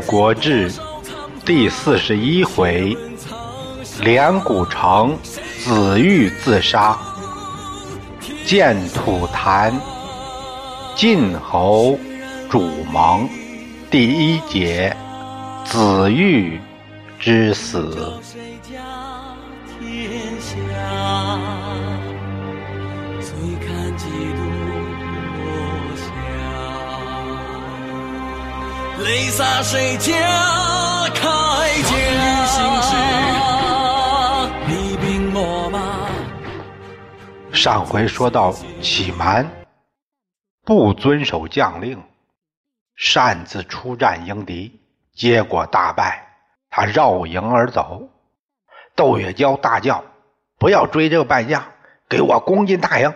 国志第四十一回：连古城子玉自杀，建土坛晋侯主盟。第一节：子玉之死。泪洒谁家铠甲？厉兵秣马。上回说到启蛮不遵守将令，擅自出战迎敌，结果大败，他绕营而走。窦月娇大叫：“不要追这个败将，给我攻进大营！”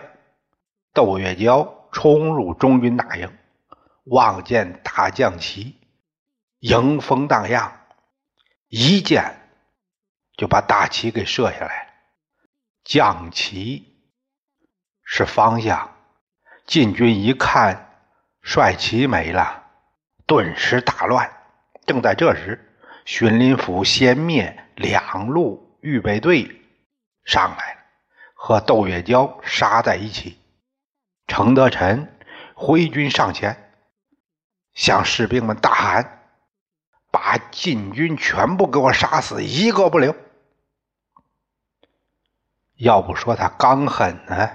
窦月娇冲入中军大营，望见大将旗。迎风荡漾，一箭就把大旗给射下来了。将旗是方向，晋军一看帅旗没了，顿时大乱。正在这时，荀林甫先灭两路预备队上来了，和窦月娇杀在一起。程德臣挥军上前，向士兵们大喊。把晋军全部给我杀死，一个不留！要不说他刚狠呢。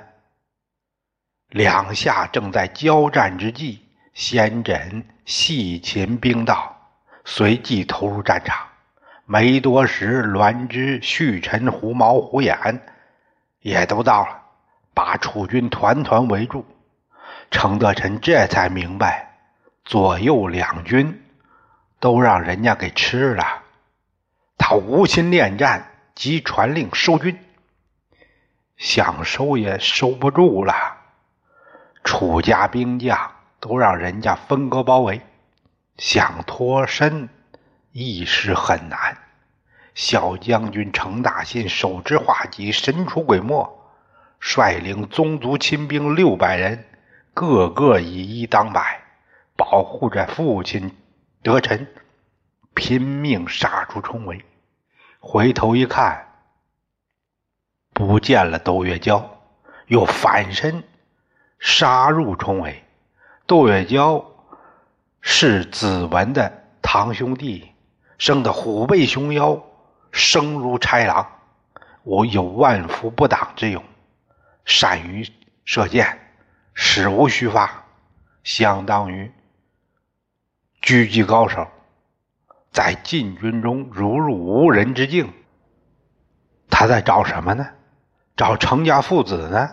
两下正在交战之际，先轸细擒兵到，随即投入战场。没多时，栾枝、旭臣、胡毛、胡衍也都到了，把楚军团团围住。程德臣这才明白，左右两军。都让人家给吃了，他无心恋战，即传令收军，想收也收不住了。楚家兵将都让人家分割包围，想脱身一时很难。小将军程大信手执画戟，神出鬼没，率领宗族亲兵六百人，个个以一当百，保护着父亲。德臣拼命杀出重围，回头一看，不见了窦月娇，又反身杀入重围。窦月娇是子文的堂兄弟，生得虎背熊腰，生如豺狼。我有万夫不挡之勇，善于射箭，矢无虚发，相当于。狙击高手，在禁军中如入无人之境。他在找什么呢？找程家父子呢？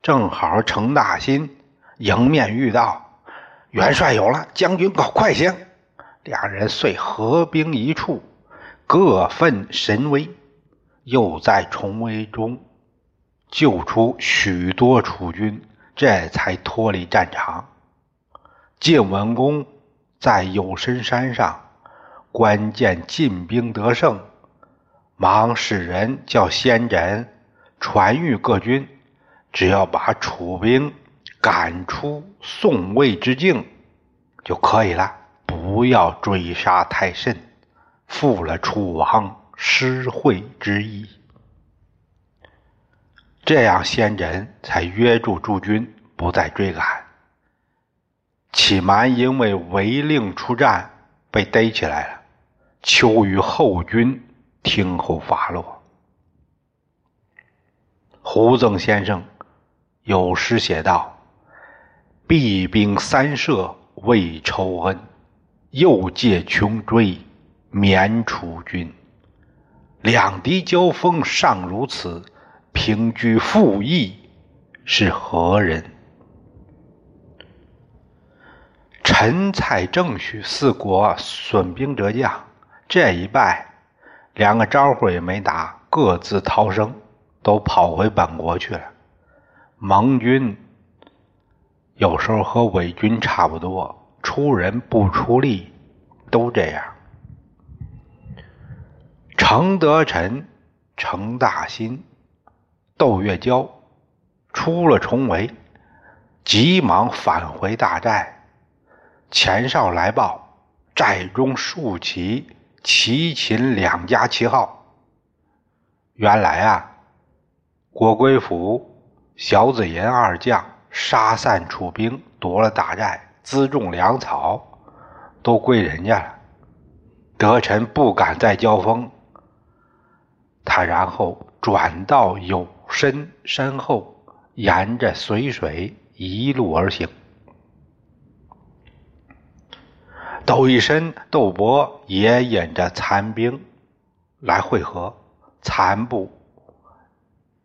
正好程大新迎面遇到，元帅有了，将军搞快行。两人遂合兵一处，各奋神威，又在重围中救出许多楚军，这才脱离战场。晋文公。在有深山上，关键进兵得胜，忙使人叫先轸传谕各军，只要把楚兵赶出宋魏之境就可以了，不要追杀太甚，负了楚王失惠之意。这样，先轸才约住诸军，不再追赶。启蛮因为违令出战，被逮起来了。秋于后军听候发落。胡曾先生有诗写道：“避兵三舍为仇恩，又借穷追免楚军。两敌交锋尚如此，平居复义是何人？”陈、蔡、郑、许四国损兵折将，这一败，两个招呼也没打，各自逃生，都跑回本国去了。盟军有时候和伪军差不多，出人不出力，都这样。程德臣、程大新、窦月娇出了重围，急忙返回大寨。前哨来报，寨中竖起齐秦两家旗号。原来啊，郭归甫、小子银二将杀散楚兵，夺了大寨，辎重粮草都归人家了。德臣不敢再交锋，他然后转到有身身后，沿着随水一路而行。窦一身、窦伯也引着残兵来会合，残部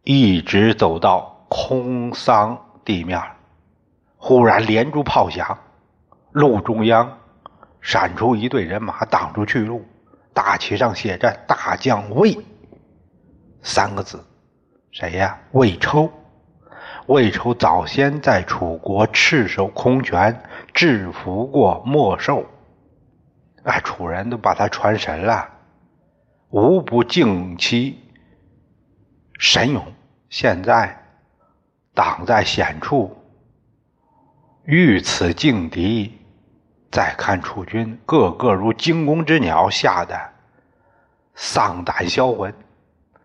一直走到空桑地面，忽然连珠炮响，路中央。闪出一队人马挡住去路，大旗上写着“大将魏”三个字。谁呀？魏抽。魏抽早先在楚国赤手空拳制服过莫寿，哎，楚人都把他传神了，无不敬其神勇。现在挡在险处，遇此劲敌。再看楚军，个个如惊弓之鸟，吓得丧胆销魂，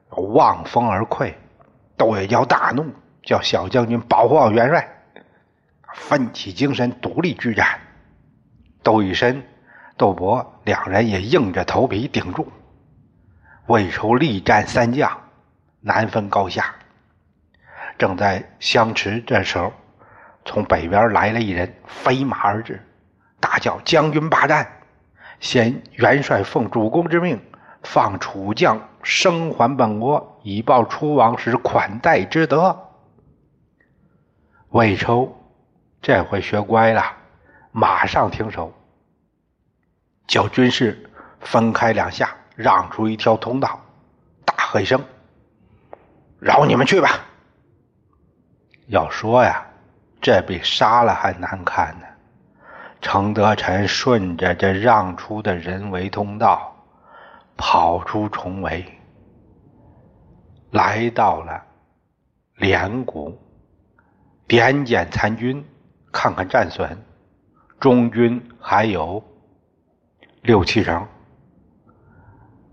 望风而溃。窦爷叫大怒，叫小将军保护好元帅，奋起精神，独立拒战。窦一身、窦伯两人也硬着头皮顶住。魏仇力战三将，难分高下。正在相持，这时候，从北边来了一人，飞马而至。大叫：“将军霸占！先元帅奉主公之命，放楚将生还本国，以报楚王时款待之德。”魏抽这回学乖了，马上停手，叫军士分开两下，让出一条通道，大喝一声：“饶你们去吧！”要说呀，这比杀了还难看呢。程德臣顺着这让出的人为通道，跑出重围，来到了连谷，点检残军，看看战损，中军还有六七成，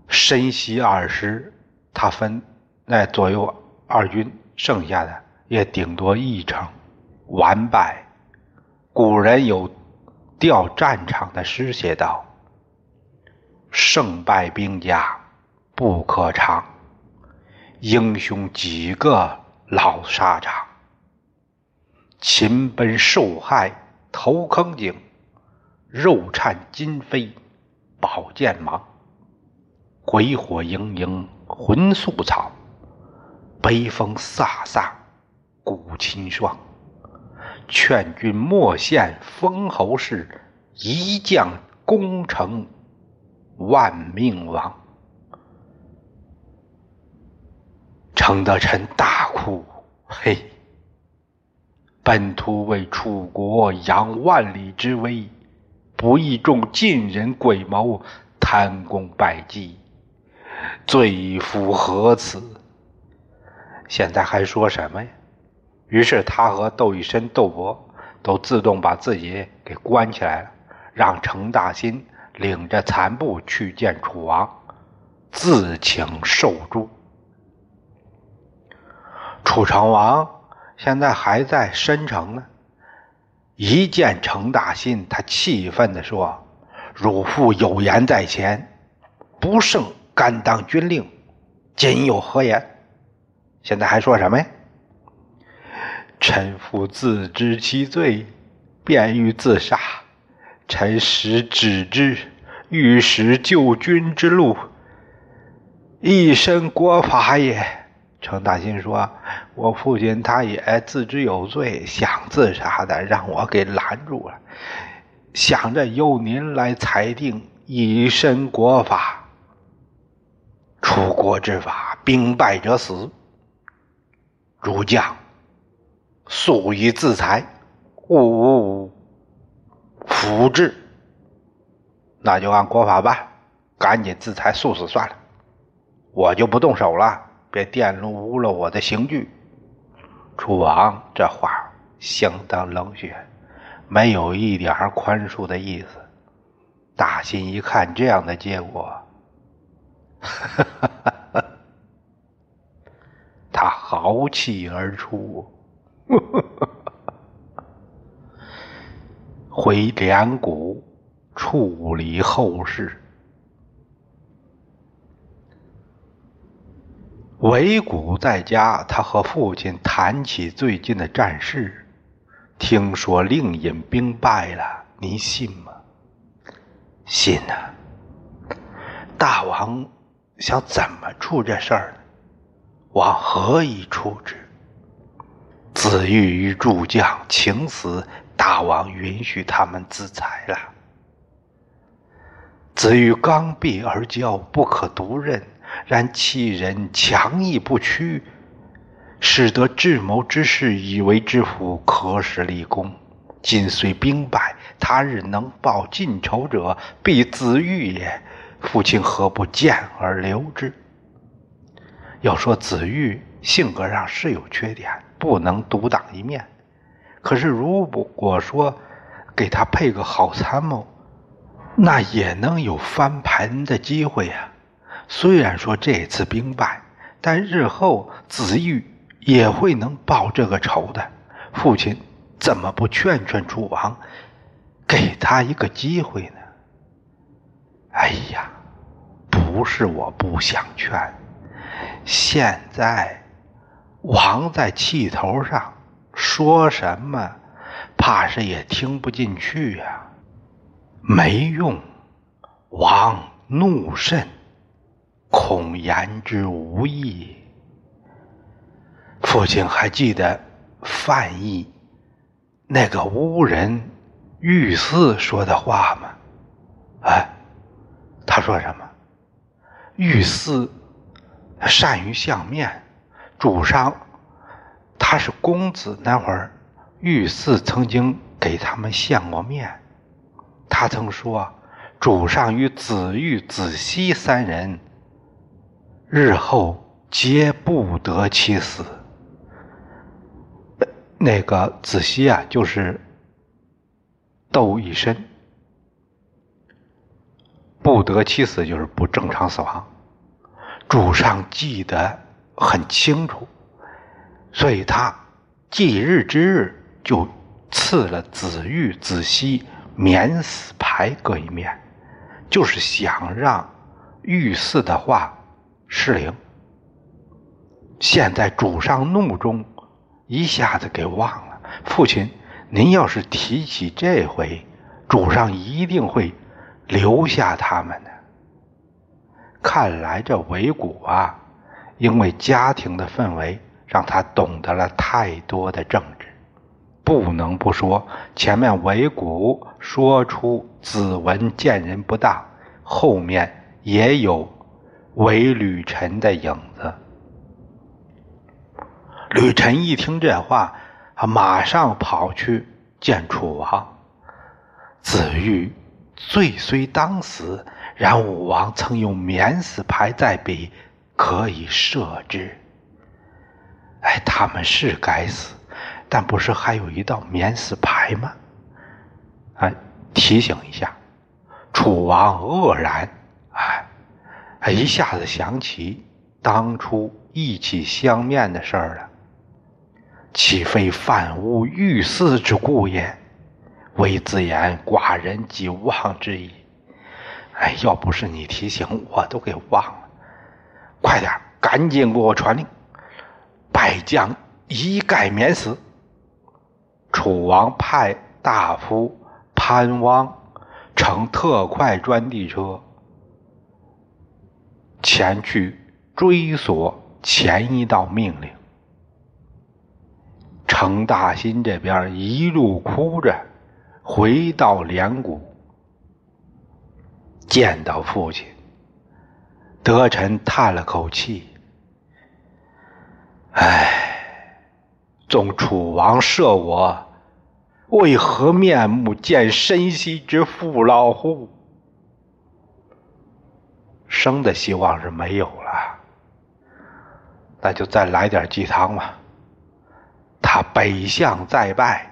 深西二师，他分那左右二军，剩下的也顶多一成，完败。古人有。调战场的诗写道：“胜败兵家不可长，英雄几个老沙场。秦奔受害头坑井，肉颤筋飞宝剑芒。鬼火盈盈魂素草，北风飒飒古清霜。”劝君莫羡封侯事，一将功成万命亡。程德臣大哭：“嘿，本图为楚国扬万里之威，不意中晋人诡谋，贪功败绩，罪夫何辞？现在还说什么呀？”于是他和窦玉深、窦伯都自动把自己给关起来了，让程大新领着残部去见楚王，自请受诛。楚成王现在还在申城呢，一见程大心，他气愤地说：“汝父有言在前，不胜甘当军令，今有何言？现在还说什么呀？”臣父自知其罪，便欲自杀。臣实止之，欲使救军之路，一身国法也。程大新说：“我父亲他也自知有罪，想自杀的，让我给拦住了。想着由您来裁定，以身国法，出国之法，兵败者死。如将。”速以自裁，勿辅治，那就按国法办，赶紧自裁速死算了，我就不动手了，别玷污了我的刑具。楚王这话相当冷血，没有一点宽恕的意思。大新一看这样的结果，他豪气而出，回连谷处理后事。韦谷在家，他和父亲谈起最近的战事。听说令尹兵败了，你信吗？信呐。大王想怎么处这事儿呢？往何以处置？子玉与诸将请死，大王允许他们自裁了。子玉刚愎而骄，不可独任。然其人强毅不屈，使得智谋之士以为知府可使立功。今虽兵败，他日能报晋仇者，必子玉也。父亲何不见而留之？要说子玉性格上是有缺点，不能独当一面。可是如果说给他配个好参谋，那也能有翻盘的机会呀。虽然说这次兵败，但日后子玉也会能报这个仇的。父亲怎么不劝劝楚王，给他一个机会呢？哎呀，不是我不想劝，现在王在气头上，说什么怕是也听不进去呀。没用，王怒甚。恐言之无益。父亲还记得范义那个巫人御赐说的话吗？哎，他说什么？御赐善于相面，主上他是公子那会儿，御赐曾经给他们相过面。他曾说，主上与子玉、子熙三人。日后皆不得其死。那个子熙啊，就是窦一身，不得其死就是不正常死亡。主上记得很清楚，所以他忌日之日就赐了子玉、子熙免死牌各一面，就是想让御赐的话。失灵。现在主上怒中，一下子给忘了。父亲，您要是提起这回，主上一定会留下他们的。看来这韦谷啊，因为家庭的氛围，让他懂得了太多的政治。不能不说，前面韦谷说出子文见人不当，后面也有。为吕臣的影子。吕臣一听这话，他马上跑去见楚王。子玉罪虽当死，然武王曾用免死牌在彼，可以赦之。哎，他们是该死，但不是还有一道免死牌吗？哎，提醒一下，楚王愕然。他一下子想起当初意气相面的事儿了，岂非犯吾御赐之故也？微自言寡人既忘之矣。哎，要不是你提醒，我都给忘了。快点，赶紧给我传令，败将一概免死。楚王派大夫潘汪乘特快专递车。前去追索前一道命令。程大新这边一路哭着回到连谷，见到父亲，德臣叹了口气：“唉，纵楚王赦我，为何面目见身兮之父老乎？”生的希望是没有了，那就再来点鸡汤吧。他北向再拜，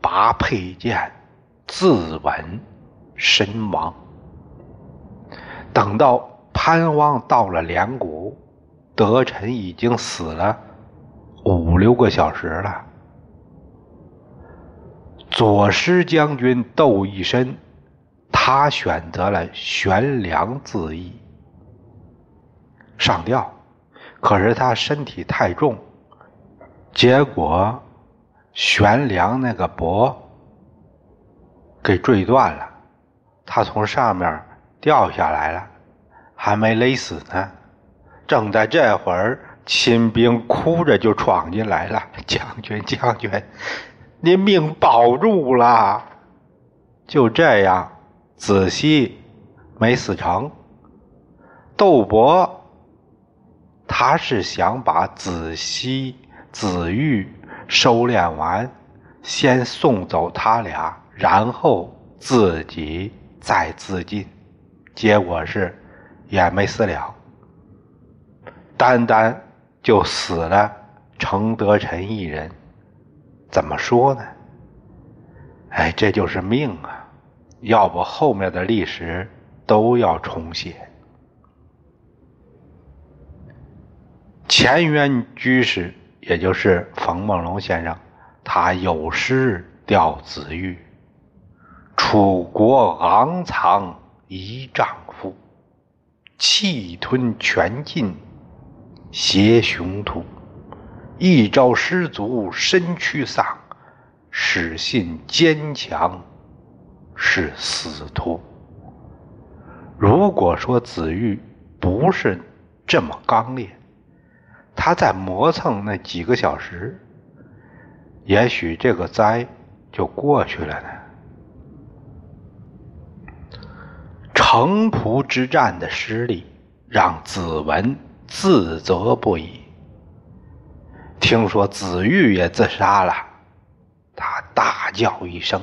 拔佩剑，自刎身亡。等到潘汪到了连谷，德臣已经死了五六个小时了。左师将军窦一身，他选择了悬梁自缢，上吊。可是他身体太重，结果悬梁那个脖给坠断了，他从上面掉下来了，还没勒死呢。正在这会儿，秦兵哭着就闯进来了：“将军，将军，您命保住了！”就这样，子熙没死成，窦伯。他是想把子熙、子玉收敛完，先送走他俩，然后自己再自尽。结果是也没死了，单单就死了程德臣一人。怎么说呢？哎，这就是命啊！要不后面的历史都要重写。乾元居士，也就是冯梦龙先生，他有诗吊子玉：“楚国昂藏一丈夫，气吞全尽挟雄图。一朝失足身躯丧，始信坚强是死徒。”如果说子玉不是这么刚烈，他再磨蹭那几个小时，也许这个灾就过去了呢。城濮之战的失利让子文自责不已。听说子玉也自杀了，他大叫一声，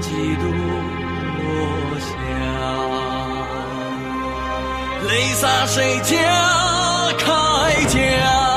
几度落霞，泪洒谁家铠甲？